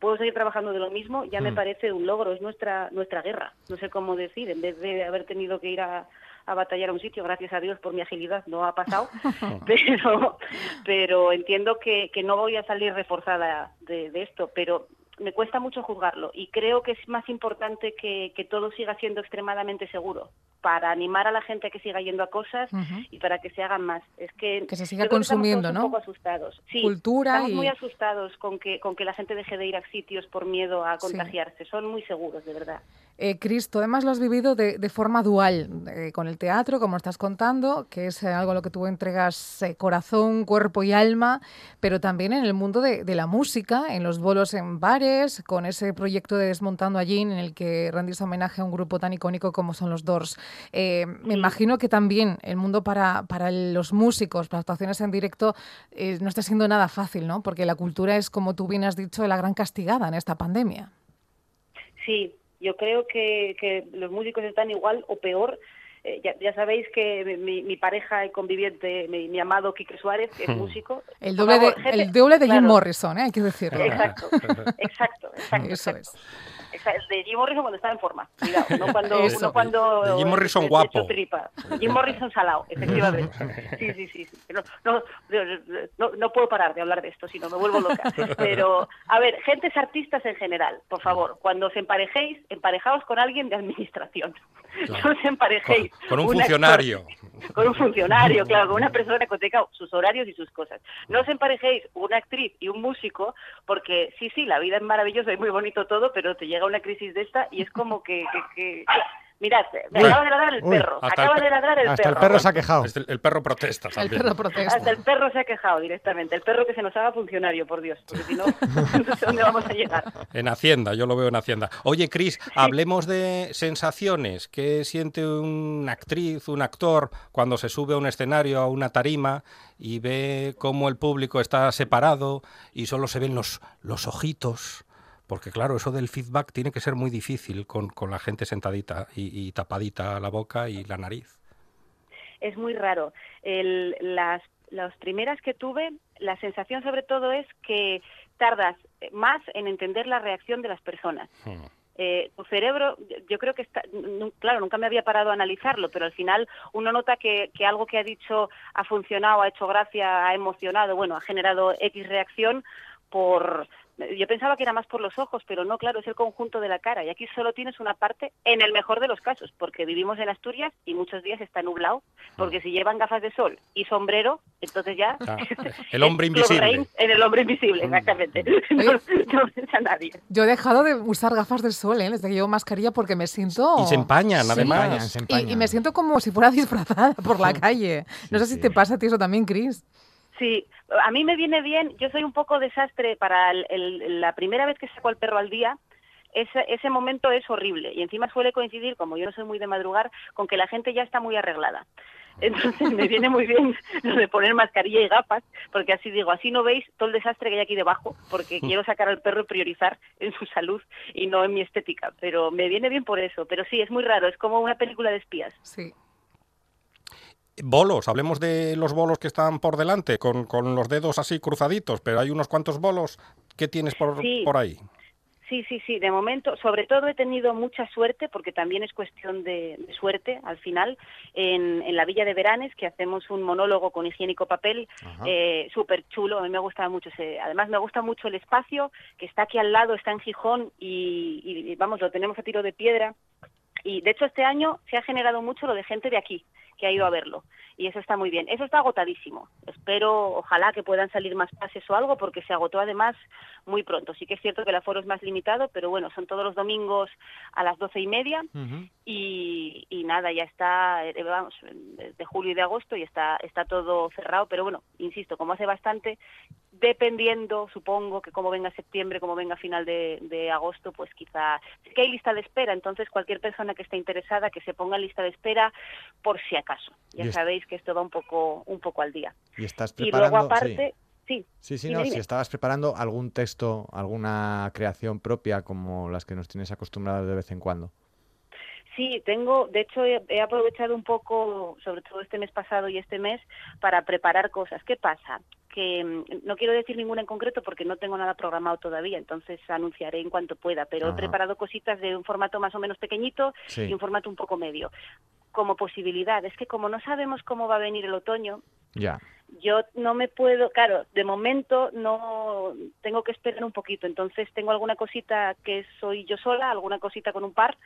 puedo seguir trabajando de lo mismo, ya me Mm. parece un logro, es nuestra nuestra guerra. No sé cómo decir, en vez de haber tenido que ir a, a batallar a un sitio, gracias a Dios por mi agilidad no ha pasado, pero pero entiendo que, que no voy a salir reforzada de, de esto, pero me cuesta mucho juzgarlo y creo que es más importante que, que todo siga siendo extremadamente seguro para animar a la gente a que siga yendo a cosas y para que se hagan más. Es que Que se siga estamos consumiendo, todos ¿no? Un poco asustados. Sí, Cultura estamos y- muy asustados con que con que la gente deje de ir a sitios por miedo a Sí. contagiarse. Son muy seguros, de verdad. Eh, Cristo, además lo has vivido de, de forma dual, eh, con el teatro, como estás contando, que es eh, algo a lo que tú entregas eh, corazón, cuerpo y alma, pero también en el mundo de, de la música, en los bolos en bares, con ese proyecto de Desmontando allí, en el que rendís homenaje a un grupo tan icónico como son los Doors. Eh, me imagino que también el mundo para, para los músicos, para actuaciones en directo, eh, no está siendo nada fácil, ¿no? Porque la cultura es, como tú bien has dicho, la gran castigada en esta pandemia. Sí, yo creo que, que los músicos están igual o peor. Eh, ya, ya sabéis que mi, mi pareja y conviviente, mi, mi amado Quique Suárez, que es músico. El doble de, el doble de Jim claro, Morrison, ¿eh? hay que decirlo. Exacto, exacto, exacto. Eso exacto. es. De Jim Morrison cuando estaba en forma, cuidado, no cuando, Eso. no cuando De Jim Morrison guapo. tripa. Jim Morrison salado, efectivamente. Sí, sí, sí. sí. No, no, no, no puedo parar de hablar de esto, si no me vuelvo loca. Pero, a ver, gentes artistas en general, por favor, cuando os emparejéis, emparejaos con alguien de administración. Claro. No os emparejéis. Con- con un actor- funcionario. Con un funcionario, claro, con una persona que tenga sus horarios y sus cosas. No os emparejéis una actriz y un músico, porque sí, sí, la vida es maravillosa y muy bonito todo, pero te llega una crisis de esta y es como que... que, que- Mirad, me Uy, acaba de ladrar el uy, perro, acaba el de ladrar el Hasta perro. el perro se ha quejado. Este- el perro protesta El también. perro protesta. Hasta el perro se ha quejado directamente, el perro que se nos haga funcionario, por Dios, porque si no, no sé dónde vamos a llegar. En Hacienda, yo lo veo en Hacienda. Oye, Cris, hablemos de sensaciones. ¿Qué siente una actriz, un actor, cuando se sube a un escenario, a una tarima, y ve cómo el público está separado y solo se ven los, los ojitos? Porque claro, eso del feedback tiene que ser muy difícil con, con la gente sentadita y, y tapadita la boca y la nariz. es muy raro. El- las, las primeras que tuve, la sensación sobre todo es que tardas más en entender la reacción de las personas. Hmm. Eh, tu cerebro, yo creo que está, claro, nunca me había parado a analizarlo, pero al final uno nota que, que algo que ha dicho ha funcionado, ha hecho gracia, ha emocionado, bueno, ha generado X reacción por... Yo pensaba que era más por los ojos, pero no, claro, es el conjunto de la cara. Y aquí solo tienes una parte, en el mejor de los casos, porque vivimos en Asturias y muchos días está nublado, porque si llevan gafas de sol y sombrero, entonces ya... Ah, el hombre invisible. En el hombre invisible, exactamente. No, no a nadie. Yo he dejado de usar gafas de sol, ¿eh? desde que llevo mascarilla porque me siento... Y se empañan, Sí. además. se Y, empañan. y me siento como si fuera disfrazada por la calle. No sé si sí. te pasa a ti eso también, Cris. Sí, a mí me viene bien, yo soy un poco desastre para el- el- la primera vez que saco al perro al día, ese, ese momento es horrible y encima suele coincidir, como yo no soy muy de madrugar, con que la gente ya está muy arreglada. Entonces me viene muy bien lo de poner mascarilla y gafas, porque así digo, así no veis todo el desastre que hay aquí debajo, porque quiero sacar al perro y priorizar en su salud y no en mi estética. Pero me viene bien por eso. Pero sí, es muy raro, es como una película de espías. Sí. Bolos, hablemos de los bolos que están por delante, con, con los dedos así cruzaditos, pero hay unos cuantos bolos. ¿Qué tienes por, Sí. por ahí? Sí, sí, sí. De momento, sobre todo he tenido mucha suerte, porque también es cuestión de, de suerte al final, en, en la Villa de Veranes, que hacemos un monólogo con higiénico papel, eh, súper chulo. A mí me gusta mucho ese. Además, me gusta mucho el espacio, que está aquí al lado, está en Gijón, y, y, vamos, lo tenemos a tiro de piedra. Y de hecho, este año se ha generado mucho lo de gente de aquí que ha ido a verlo. Y eso está muy bien. Eso está agotadísimo. Espero, ojalá que puedan salir más pases o algo, porque se agotó además muy pronto. Sí que es cierto que el aforo es más limitado, pero bueno, son todos los domingos a las doce y media. Y, y nada, ya está, eh, vamos, de julio y de agosto y está, está todo cerrado. Pero bueno, insisto, como hace bastante, dependiendo, supongo, que como venga septiembre, como venga final de, de agosto, pues quizá sí que hay lista de espera, entonces cualquier persona que esté interesada que se ponga en lista de espera por si acaso. Ya Y es- sabéis que esto va un poco un poco al día. Y estás Y preparando. luego aparte, sí. Sí, sí, dime, no, dime. si estabas preparando algún texto, alguna creación propia como las que nos tienes acostumbrados de vez en cuando. Sí, tengo, de hecho he, he aprovechado un poco, sobre todo este mes pasado y este mes, para preparar cosas. ¿Qué pasa? Que mm, no quiero decir ninguna en concreto porque no tengo nada programado todavía, entonces anunciaré en cuanto pueda, pero Ajá. he preparado cositas de un formato más o menos pequeñito Sí. y un formato un poco medio. Como posibilidad, es que como no sabemos cómo va a venir el otoño, Ya. yo no me puedo, claro, de momento no tengo que esperar un poquito, entonces tengo alguna cosita que soy yo sola, alguna cosita con un par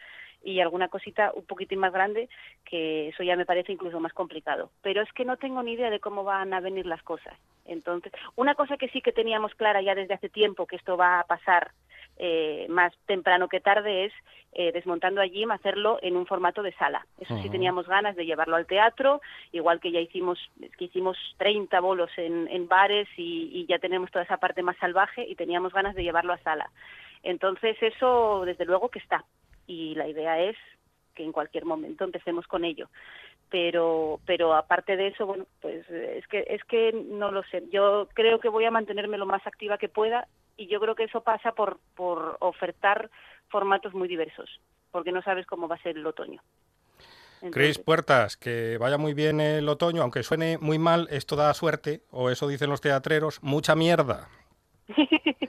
y alguna cosita un poquitín más grande, que eso ya me parece incluso más complicado. Pero es que no tengo ni idea de cómo van a venir las cosas. Entonces, una cosa que sí que teníamos clara ya desde hace tiempo que esto va a pasar eh, más temprano que tarde es eh, desmontando a Jim hacerlo en un formato de sala. Eso sí teníamos ganas de llevarlo al teatro, igual que ya hicimos que hicimos 30 bolos en, en bares y, y ya tenemos toda esa parte más salvaje y teníamos ganas de llevarlo a sala. Entonces eso desde luego que está y la idea es que en cualquier momento empecemos con ello. Pero pero aparte de eso bueno pues eh, es que es que no lo sé. Yo creo que voy a mantenerme lo más activa que pueda y yo creo que eso pasa por por ofertar formatos muy diversos porque no sabes cómo va a ser el otoño. Cris Puertas, que vaya muy bien el otoño, aunque suene muy mal, esto da suerte, o eso dicen los teatreros, mucha mierda.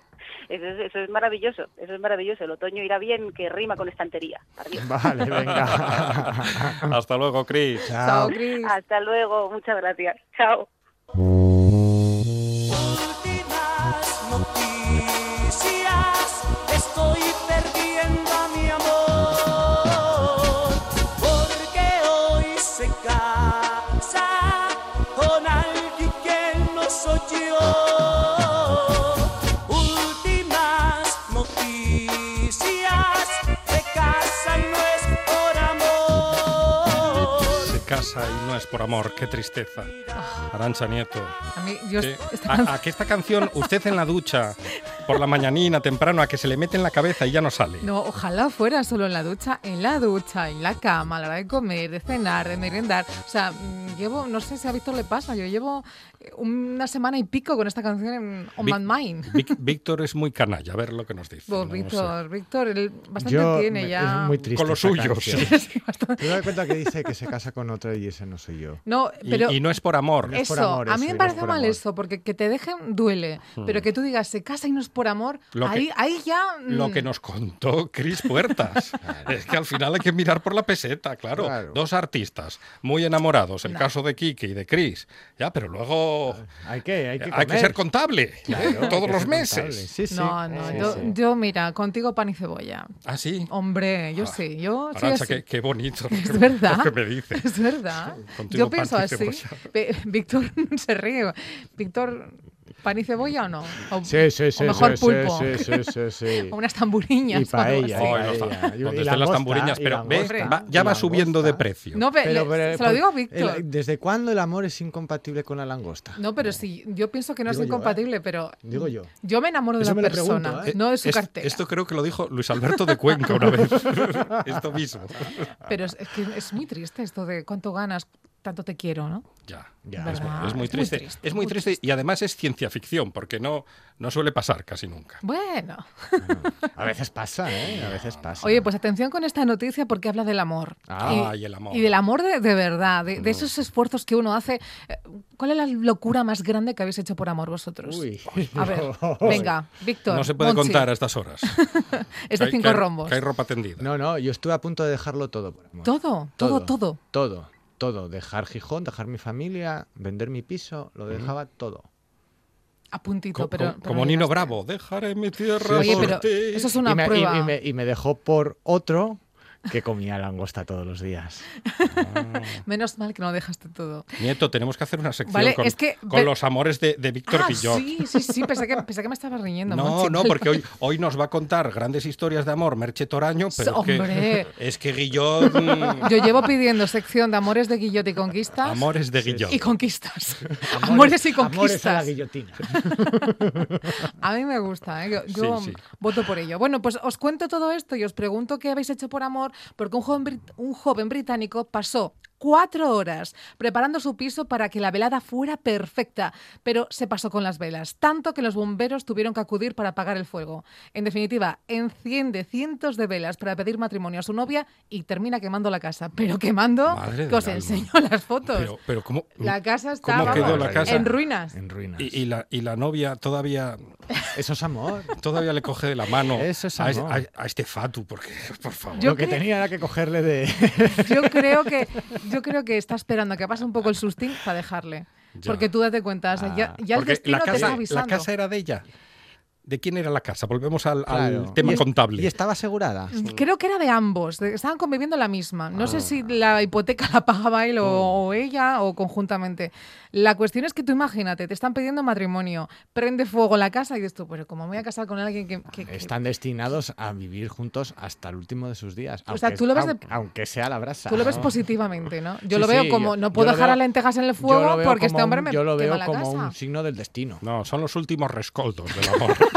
eso, es, eso es maravilloso eso es maravilloso el otoño irá bien que rima con estantería. Vale, venga. Hasta luego, Cris. Chao, hasta luego muchas gracias chao casa y no es por amor, qué tristeza. Arancha Nieto. A mí, yo ¿Qué? esta A, a que esta canción, usted en la ducha, por la mañanina, temprano, a que se le mete en la cabeza y ya no sale. No, ojalá fuera solo en la ducha, en la ducha, en la cama, a la hora de comer, de cenar, de merendar. O sea, llevo, no sé si a Víctor le pasa, yo llevo eh, una semana y pico con esta canción en On Vic- My Mind. Vic- Víctor es muy canalla, a ver lo que nos dice. Pues no sé. Víctor, Víctor, él bastante Yo, tiene me- ya. Es muy triste. Con los suyos, sí. Te das cuenta que dice que se casa con otra y ese no soy yo. No, Y- pero y, no es por amor. No es por eso, amor, a mí eso, me parece mal amor. eso, porque que te dejen duele, Hmm. pero que tú digas se casa y no es por amor, Lo que- ahí, ahí ya... Lo mm, que nos contó Cris Puertas. es que al final hay que mirar por la peseta, claro. Claro. Dos artistas muy enamorados, el Claro. Caso de Kike y de Cris. Ya, pero luego Hay que, hay que, hay que ser contable Claro, hay todos los meses. Sí, sí. No, no, Sí, yo, sí. yo, mira, contigo pan y cebolla. Ah, sí. Hombre, yo Ah, sí, yo soy Arancha, así. qué, qué bonito lo Es que, verdad. lo que me dices. Es verdad. Contigo Yo pienso así. Víctor se ríe. Víctor, ¿pan y cebolla o no? O, Sí, sí, sí. o mejor sí, pulpo. Sí, sí, sí, sí. O unas tamburiñas. Y paella. Ay, y paella. Y- y estén las tamburiñas, pero ve, langosta, va- ya va subiendo de precio. No, pero, Pero, le- pero, se lo digo a el- Víctor. ¿Desde cuándo el amor es incompatible con la langosta? No, pero sí, yo pienso que no Digo es yo, ¿eh? incompatible, pero Digo yo. yo me enamoro de Eso la persona, pregunto, ¿eh? no de su Es- cartera. Esto creo que lo dijo Luis Alberto de Cuenca una vez. esto mismo. Pero es, es que es muy triste esto de cuánto ganas, tanto te quiero, ¿no? Ya. Ya, Es, muy- es muy Es muy triste. es muy triste y además es ciencia ficción porque no, no suele pasar casi nunca. Bueno. A veces pasa, ¿eh? A veces pasa. Oye, pues atención con esta noticia porque habla del amor. Ah, y el amor. Y del amor de, de verdad, de, de esos esfuerzos que uno hace. Eh, ¿Cuál es la locura más grande que habéis hecho por amor vosotros? Uy. A ver, venga, Víctor. No se puede Monchi, contar a estas horas. Es de cinco que hay- rombos. Que hay ropa tendida. No, no, yo estuve a punto de dejarlo todo. por amor. Todo, todo, todo. Todo, todo. Dejar Gijón, dejar mi familia, vender mi piso, lo dejaba todo. A puntito, Co- pero. co- pero como no Nino. Bravo, dejaré mi tierra Oye, por pero ti. eso es una y, me, y- prueba. y me, y me dejó por otro que comía langosta todos los días. Menos mal que no dejaste todo. Nieto, tenemos que hacer una sección Vale, con, es que- con ve- los amores de, de Víctor Ah, Guillot. sí, sí, sí, pensé que, pensé que me estabas riñendo. No, Monchi, no, porque hoy, hoy nos va a contar grandes historias de amor Merche Toraño, pero es que, Hombre. es que Guillot... mm, Yo llevo pidiendo sección de amores de Guillot y conquistas. amores de Guillot. Y conquistas. Amores, y Amores a la conquistas. guillotina. A mí me gusta, ¿eh? yo, yo Sí, sí. voto por ello. Bueno, pues os cuento todo esto y os pregunto qué habéis hecho por amor, porque un joven, un joven británico pasó cuatro horas preparando su piso para que la velada fuera perfecta, pero se pasó con las velas, tanto que los bomberos tuvieron que acudir para apagar el fuego. En definitiva, enciende cientos de velas para pedir matrimonio a su novia y termina quemando la casa. Pero quemando, Madre que os enseño las fotos. Pero, pero ¿cómo, la casa está ¿cómo quedó vamos, la casa? en ruinas. En ruinas. Y, y la, y la novia todavía, Eso es amor. todavía le coge de la mano Eso es amor. a- a este fatu, porque, por favor. Yo Lo que tenía era que cogerle de... Yo creo que yo creo que está esperando a que pase un poco el sustín para dejarle. Ya. Porque tú date cuenta, o sea, ya, ya el destino la te está casa, la avisando. casa era de ella. ¿De quién era la casa? Volvemos al, tema Y es- contable. Y estaba asegurada. Creo que era de ambos, de- estaban conviviendo la misma. No Ah. sé si la hipoteca la pagaba él o, Mm. o ella o conjuntamente. La cuestión es que tú imagínate, te están pidiendo matrimonio, prende fuego la casa y dices tú, pero como me voy a casar con alguien que... que- que- Están destinados a vivir juntos hasta el último de sus días. O sea, aunque- tú lo ves de- aunque, aunque sea la brasa. Tú lo ves positivamente, ¿no? Yo Sí, lo veo sí, como, yo- no puedo dejar veo- a lentejas en el fuego porque este hombre un- me Yo lo quema veo la como casa. un signo del destino. No, son los últimos rescoldos del amor.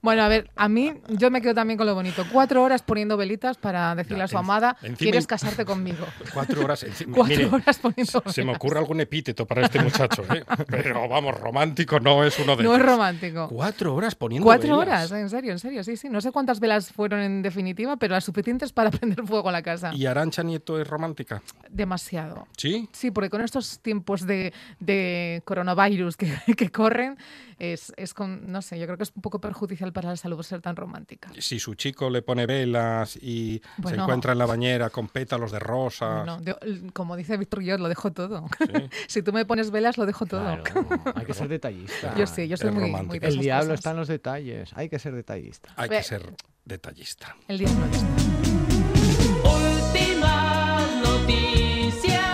Bueno, a ver, a mí yo me quedo también con lo bonito. Cuatro horas poniendo velitas para decirle a su amada, ¿quieres casarte conmigo? Cuatro horas. encima- Cuatro mire, horas poniendo se me velas. ocurre algún epíteto para este muchacho, ¿eh? Pero vamos, romántico no es uno de No es ellos. romántico. Cuatro horas poniendo Cuatro velas. horas, en serio, en serio, sí, sí. No sé cuántas velas fueron en definitiva, pero las suficientes para prender fuego a la casa. ¿Y Arancha Nieto es romántica? Demasiado. ¿Sí? Sí, porque con estos tiempos de, de coronavirus que, que corren, es, es con, no sé, yo creo que es un poco perjudicial para la salud ser tan romántica. Si su chico le pone velas y se encuentra en la bañera con pétalos de rosa. No, yo, como dice Víctor yo lo dejo todo. si tú me pones velas, lo dejo todo. Claro, hay que ser detallista. Yo sí, yo soy muy, romántico. muy de El diablo cosas. está en los detalles. Hay que ser detallista. Hay Ve- que ser detallista. El diablo está. Últimas noticias,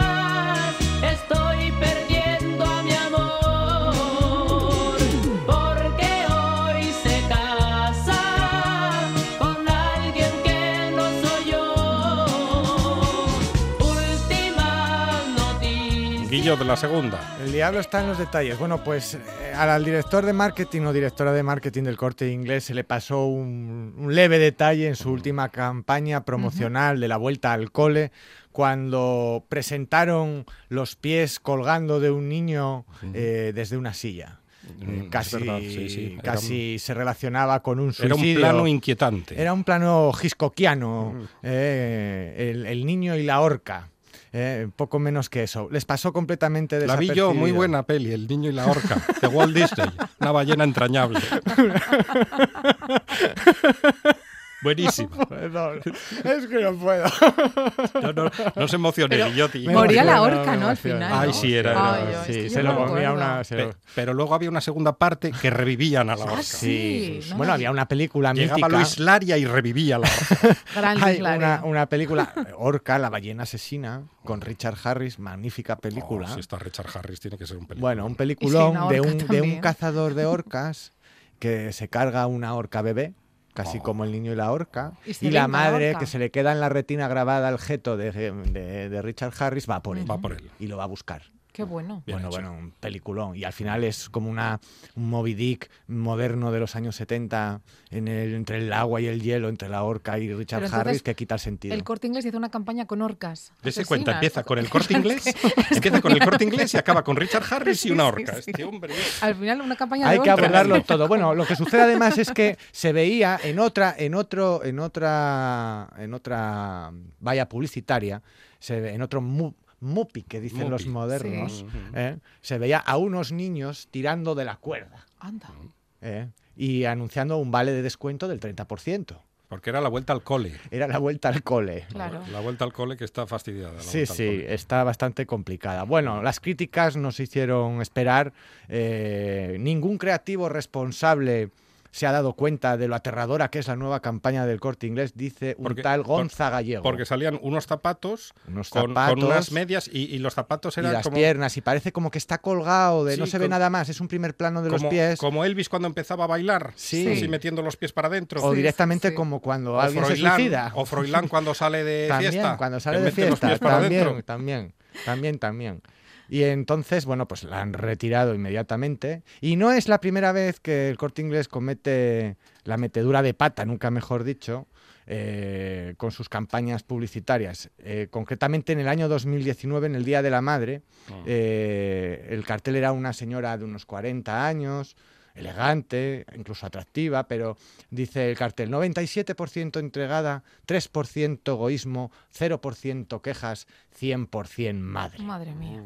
de la segunda. El diablo está en los detalles. Bueno, pues eh, al, director de marketing o directora de marketing del corte inglés se le pasó un, un leve detalle en su última campaña promocional de la vuelta al cole, cuando presentaron los pies colgando de un niño eh, desde una silla. Eh, Mm, es casi verdad, sí, sí. Era casi se relacionaba con un Era suicidio. un plano inquietante. Era un plano giscoquiano, eh, el, el niño y la horca. Eh, poco menos que eso. Les pasó completamente La vi yo, muy buena peli, El niño y la horca, de Walt Disney. Una ballena entrañable. Buenísimo. Perdón, es que no puedo. No, no, no se Pero- Guillotti. Me Moría la horca, ¿no? Al final. Ay, ¿no? sí, era- era- Ay, yo, es sí, que yo se no lo comía una... se lo- Pe- Pero luego había una segunda parte que revivían a la horca. Ah, sí. no bueno, había una película Llegaba mítica. Luis Laria y revivía la horca. Gran Hay una, una película, Orca, la ballena asesina, con Richard Harris, magnífica película. Oh, si está Richard Harris, tiene que ser un película. Bueno, un peliculón de, un, de un cazador de orcas que se carga una orca bebé, casi Oh. como el niño y la orca. Y Y, la madre, que se le queda en la retina grabada el geto de, de- de Richard Harris, va por él. Va por él. Y lo va a buscar. Qué bueno. Bien bueno, hecho. bueno, un peliculón. Y al final es como una, un Moby Dick moderno de los años 70, en el, entre el agua y el hielo, entre la orca y Richard entonces, Harris, que quita el sentido. El corte inglés hizo una campaña con orcas. Dese cuenta, empieza con el corte inglés, empieza con el corte inglés y acaba con Richard Harris y una Sí, horca. sí, sí. Este hombre. Al final una campaña Hay de que orcas. abordarlo todo. Bueno, lo que sucede además es que se veía en otra, en otro, en otra, en otra valla publicitaria, se ve en otro mu- mupi que dicen los modernos, Sí. ¿eh? se veía a unos niños tirando de la cuerda Anda. ¿eh? y anunciando un vale de descuento del 30%. Porque era la vuelta al cole. Era la vuelta al cole. Claro. La vuelta al cole que está fastidiada. la Sí, sí, cole. está bastante complicada. Bueno, las críticas nos hicieron esperar. eh, ningún creativo responsable se ha dado cuenta de lo aterradora que es la nueva campaña del corte inglés, dice un Porque- tal Gonza Gallego. Porque salían unos zapatos, Unos con, con zapatos unas medias y, y los zapatos y eran las como, piernas, y parece como que está colgado, de no se ve nada más, es un primer plano de como, los pies. como Elvis cuando empezaba a bailar, Sí. así metiendo los pies para adentro. o Sí, directamente sí. como cuando O alguien se Froilán, suicida. o Froilán cuando sale de también, fiesta. cuando sale de los fiesta, pies para también, adentro. también, también, también. Y entonces, bueno, pues la han retirado inmediatamente. Y no es la primera vez que el corte inglés comete la metedura de pata, nunca mejor dicho, eh, con sus campañas publicitarias. Eh, concretamente en el año 2019, en el Día de la Madre, Mm. eh, el cartel era una señora de unos 40 años, elegante, incluso atractiva, pero dice el cartel 97% entregada, 3% egoísmo, 0% quejas, 100% madre. Madre mía.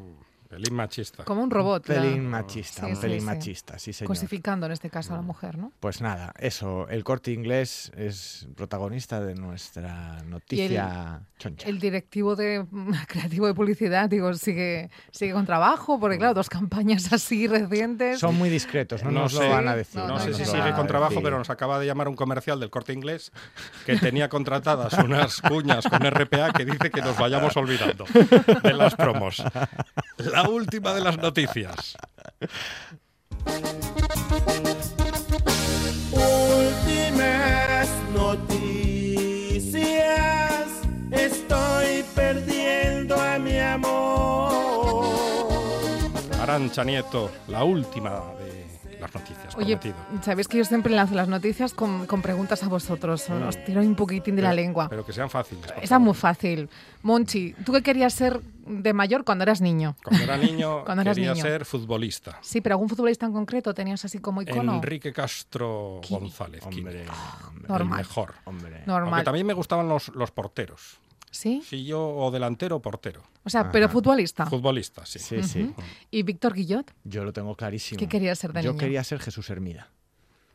Pelín machista. Como un robot. Un la- pelín machista, Sí, un sí, pelín sí. machista, sí señor. Cosificando en este caso a la mujer, ¿no? Pues nada, eso, el corte inglés es protagonista de nuestra noticia choncha. El directivo de creativo de publicidad, digo, sigue, sigue con trabajo, porque claro, dos campañas así recientes. Son muy discretos, no, No nos sé, lo van a decir. no, No, no, sé si sigue con trabajo, pero nos acaba de llamar un comercial del corte inglés que tenía contratadas unas cuñas con RPA que dice que nos vayamos olvidando de las promos. La última de las noticias. Últimas noticias. Estoy perdiendo a mi amor. Arancha Nieto, la última de las noticias. Oye, prometido. sabéis que yo siempre lanzo las noticias con, con preguntas a vosotros. Mm. Os tiro un poquitín de la lengua. Pero que sean fáciles. Esa muy fácil. Monchi, ¿tú qué querías ser de mayor cuando eras niño? Cuando era niño Cuando eras quería niño. ser futbolista. Sí, pero algún futbolista en concreto tenías así como icono. Enrique Castro González. Hombre, hombre, Normal. Mejor. hombre. Aunque Normal. también me gustaban los, los porteros. ¿Sí? Si yo o delantero o portero. O sea, pero futbolista. Futbolista, sí. Sí, sí. ¿Y Víctor Guillot? Yo lo tengo clarísimo. ¿Qué querías ser de Yo niño? quería ser Jesús Hermida.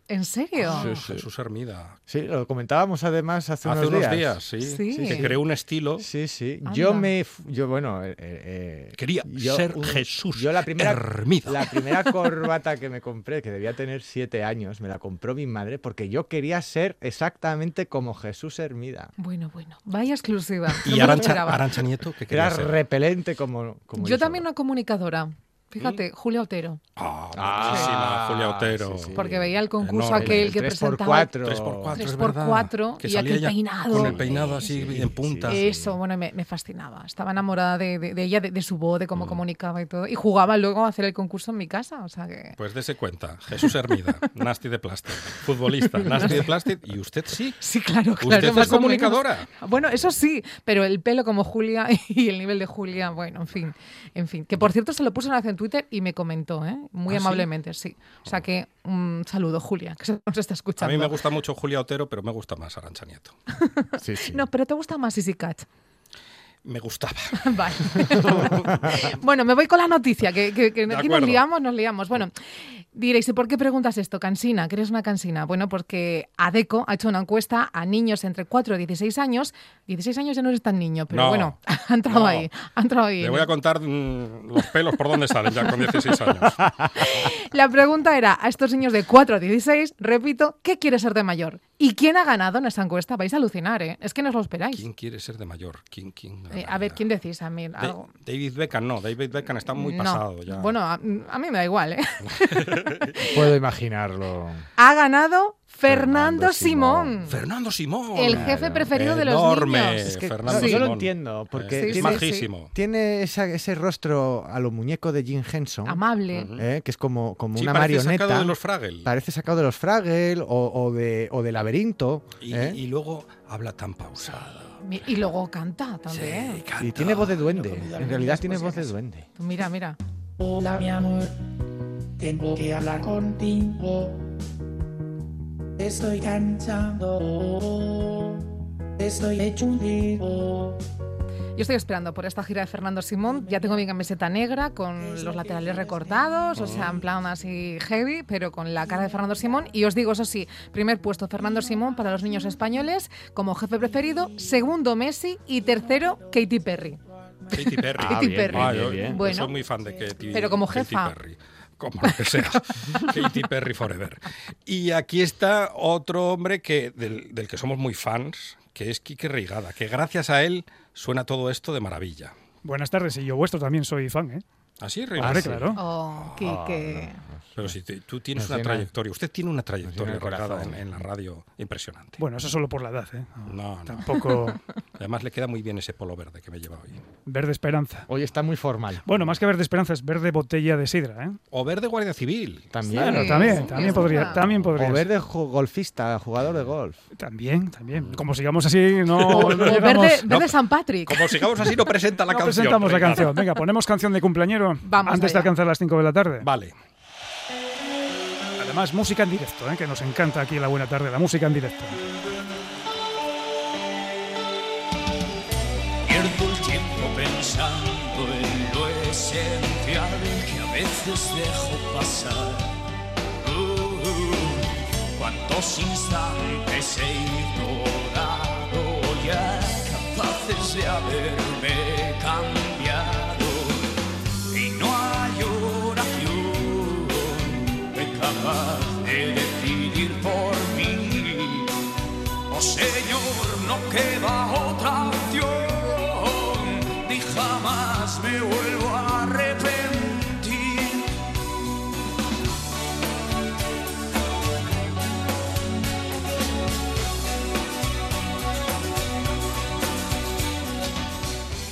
¿En serio? Ah, Sí, sí. Jesús Hermida. Sí, lo comentábamos además hace, Hace unos días, días. sí. Sí. Que creó un estilo. Sí, sí. Anda. Yo me. f- Yo, bueno. eh, eh, Quería yo ser un- Jesús Yo la primera. Hermida. La primera corbata que me compré, que debía tener siete años, me la compró mi madre porque yo quería ser exactamente como Jesús Hermida. Bueno, bueno. Vaya exclusiva. Y Arancha. Arancha Nieto, que Era quería ser. repelente como, como Yo también una comunicadora. Fíjate, Julia Otero. Ah, Ah, Julia Otero. sí, sí. Porque veía el concurso Enorme. aquel que El 3x4. presentaba. 3x4, Tres es por verdad. cuatro Que y salía aquel ella peinado. Con el peinado así Sí, en punta. sí. Eso, bueno, me, me fascinaba. Estaba enamorada de, de- de ella, de, de su voz, de Mm. cómo comunicaba y todo. Y jugaba luego a hacer el concurso en mi casa. O sea que. Pues dése cuenta. Jesús Hermida, Nasty de Plástico. Futbolista, Nasty de Plástico. Y usted sí. Sí, claro, claro. Usted es comunicadora. Bueno, eso sí, pero el pelo como Julia y el nivel de Julia, bueno, en fin, en fin. Que por cierto se lo puso en Twitter y me comentó, ¿eh? Muy ¿Ah, amablemente, sí. O sea que un saludo, Julia, que se nos está A escuchando. mí me gusta mucho Julia Otero, pero me gusta más Arancha Nieto. Sí, sí. No, pero te gusta más Easy Catch. Me gustaba. Vale. bueno, me voy con la noticia, que, que- que De aquí nos liamos, nos liamos. Bueno, diréis, ¿y por qué preguntas esto? Cansina, que eres una cansina. Bueno, porque ADECO ha hecho una encuesta a niños entre 4 y 16 años. 16 años ya no eres tan niño, pero No, bueno, ha entrado no. ahí, ha entrado ahí. Le voy a contar mm, los pelos por dónde salen ya con 16 años. La pregunta era a estos niños de 4 a 16, repito, ¿qué quiere ser de mayor? ¿Y quién ha ganado en esa encuesta? Vais a alucinar, ¿eh? Es que no os lo esperáis. ¿Quién quiere ser de mayor? ¿Quién, quién Eh, a ver? ¿quién decís a mí? Da- Algo. David Beckham, no. David Beckham está muy No. pasado ya. Bueno, a, a mí me da igual, ¿eh? Puedo imaginarlo. Ha ganado Fernando, Fernando Simón. Simón. Fernando Simón. El jefe preferido de los Enorme. niños. Es que Fernando no, yo lo Simón. entiendo, porque Eh, Sí, es sí, majísimo. tiene esa- ese rostro a lo muñeco de Jim Henson, Amable. ¿eh? que es como, como Sí, una parece marioneta. sacado de los Fraggle. Parece sacado de los Fraggle o, o de, o de Laberinto. Y, ¿eh? y luego habla tan pausado. Y luego canta también. Sí, canta. Y tiene voz de duende. En realidad tiene voz de duende. Tú Mira, mira. Hola, mi amor. Tengo que hablar contigo. Estoy cansado. Estoy hecho un lío. Yo estoy esperando por esta gira de Fernando Simón. Ya tengo mi camiseta negra con los laterales recortados, o sea, en plan así heavy, pero con la cara de Fernando Simón. Y os digo, eso sí, primer puesto Fernando Simón para los niños españoles como jefe preferido, segundo Messi y tercero Katy Perry. Katy Perry. Ah, Katy bien, Perry. bien, Bueno, soy muy fan de Katy pero como Katy jefa. Perry. como lo que sea. Katy Perry Forever. Y aquí está otro hombre que, del, del que somos muy fans, que es Quique Reigada, que gracias a él suena todo esto de maravilla. Buenas tardes, y yo vuestro también soy fan, ¿eh? Así, Reigada. claro. Oh, Quique. Pero si te- tú tienes una trayectoria, usted tiene una trayectoria en, en la radio impresionante. Bueno, eso solo por la edad, ¿eh? No, no. Tampoco Además le queda muy bien ese polo verde que me lleva hoy. verde esperanza. Hoy está muy formal. Bueno, más que verde esperanza, es verde botella de sidra, ¿eh? O verde Guardia Civil. También. Sí, también, sí, también podría, también podría. O verde ju- golfista, jugador de golf. También, también. Como sigamos así, no, verde, verde San Patrick. Como sigamos así, no presenta la no canción. presentamos la canción. Venga, ponemos canción de cumpleañero Vamos antes de allá. alcanzar las 5 de la tarde. Vale. Además, música en directo, ¿eh? que nos encanta aquí en la buena tarde, la música en directo. Pierdo el tiempo pensando en lo esencial que a veces dejo pasar. Uh, cuántos instantes he ignorado queda otra opción, ni jamás me vuelvo a arrepentir.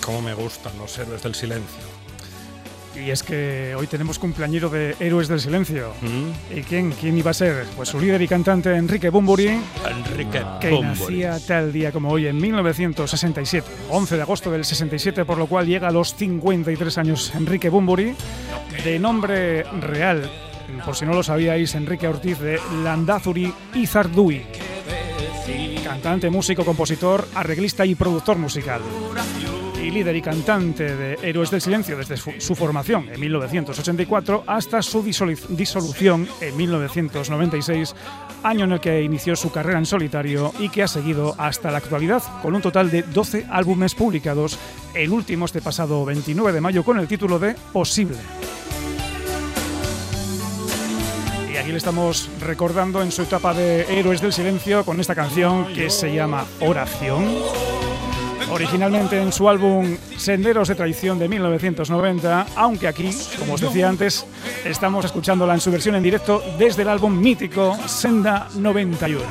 Cómo me gustan los héroes del silencio. Y es que hoy tenemos cumpleañero de Héroes del Silencio. ¿Mm? ¿Y quién, quién iba a ser? Pues su líder y cantante Enrique Bumburi, Enrique que Bunbury. nacía tal día como hoy en 1967, 11 de agosto del 67, por lo cual llega a los 53 años Enrique Bumburi, de nombre real, por si no lo sabíais, Enrique Ortiz de Landazuri y Zardui. Cantante, músico, compositor, arreglista y productor musical. Líder y cantante de Héroes del Silencio desde su, su formación en 1984 hasta su disolu- disolución en 1996, año en el que inició su carrera en solitario y que ha seguido hasta la actualidad con un total de 12 álbumes publicados, el último este pasado 29 de mayo con el título de Posible. Y aquí le estamos recordando en su etapa de Héroes del Silencio con esta canción que se llama Oración. Originalmente en su álbum Senderos de Traición de 1990, aunque aquí, como os decía antes, estamos escuchándola en su versión en directo desde el álbum mítico Senda 91.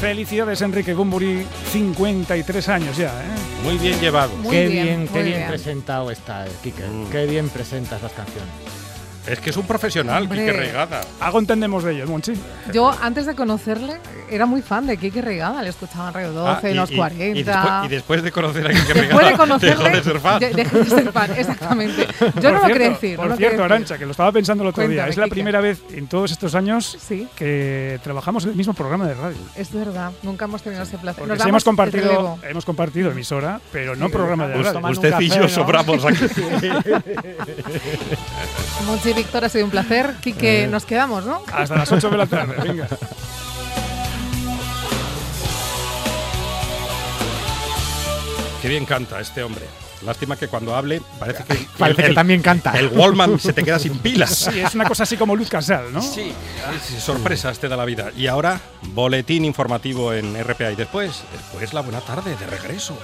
Felicidades Enrique Bumburi, 53 años ya, ¿eh? Muy bien llevado. Muy qué bien, qué bien, bien. presentado está, eh, Quique. Mm. Qué bien presentas las canciones. Es que es un profesional, Hombre. Quique Reigada. Algo entendemos de ello, Monchi. Yo, antes de conocerle, era muy fan de Quique Reigada. Le escuchaba en Radio 12, Ah, en los 40. Y después, y después de conocer a Quique Después Reigada, de conocerle, dejó de ser fan. de- dejé de ser fan, exactamente. Yo Por no lo quería decir. Por no cierto, Arancha, que lo estaba pensando el otro día. Cuéntame, Es la Quique. primera vez en todos estos años. Sí, que trabajamos en el mismo programa de radio. es verdad. Nunca hemos tenido ese placer. Porque Nos sí hemos compartido, hemos compartido emisora, pero no Sí, programa de radio. Usted un y yo ¿no? sobramos aquí. Monchi y Víctor, ha sido un placer. Eh. Quique, nos quedamos, ¿no? Hasta las 8 de la tarde, venga. Qué bien canta este hombre. Lástima que cuando hable parece que, Parece el, que también canta. el Wallman se te queda sin pilas. Sí, es una cosa así como Luz Casal, ¿no? Sí, sí, sorpresas te da la vida. Y ahora, boletín informativo en RPA. Y después, después la buena tarde de regreso.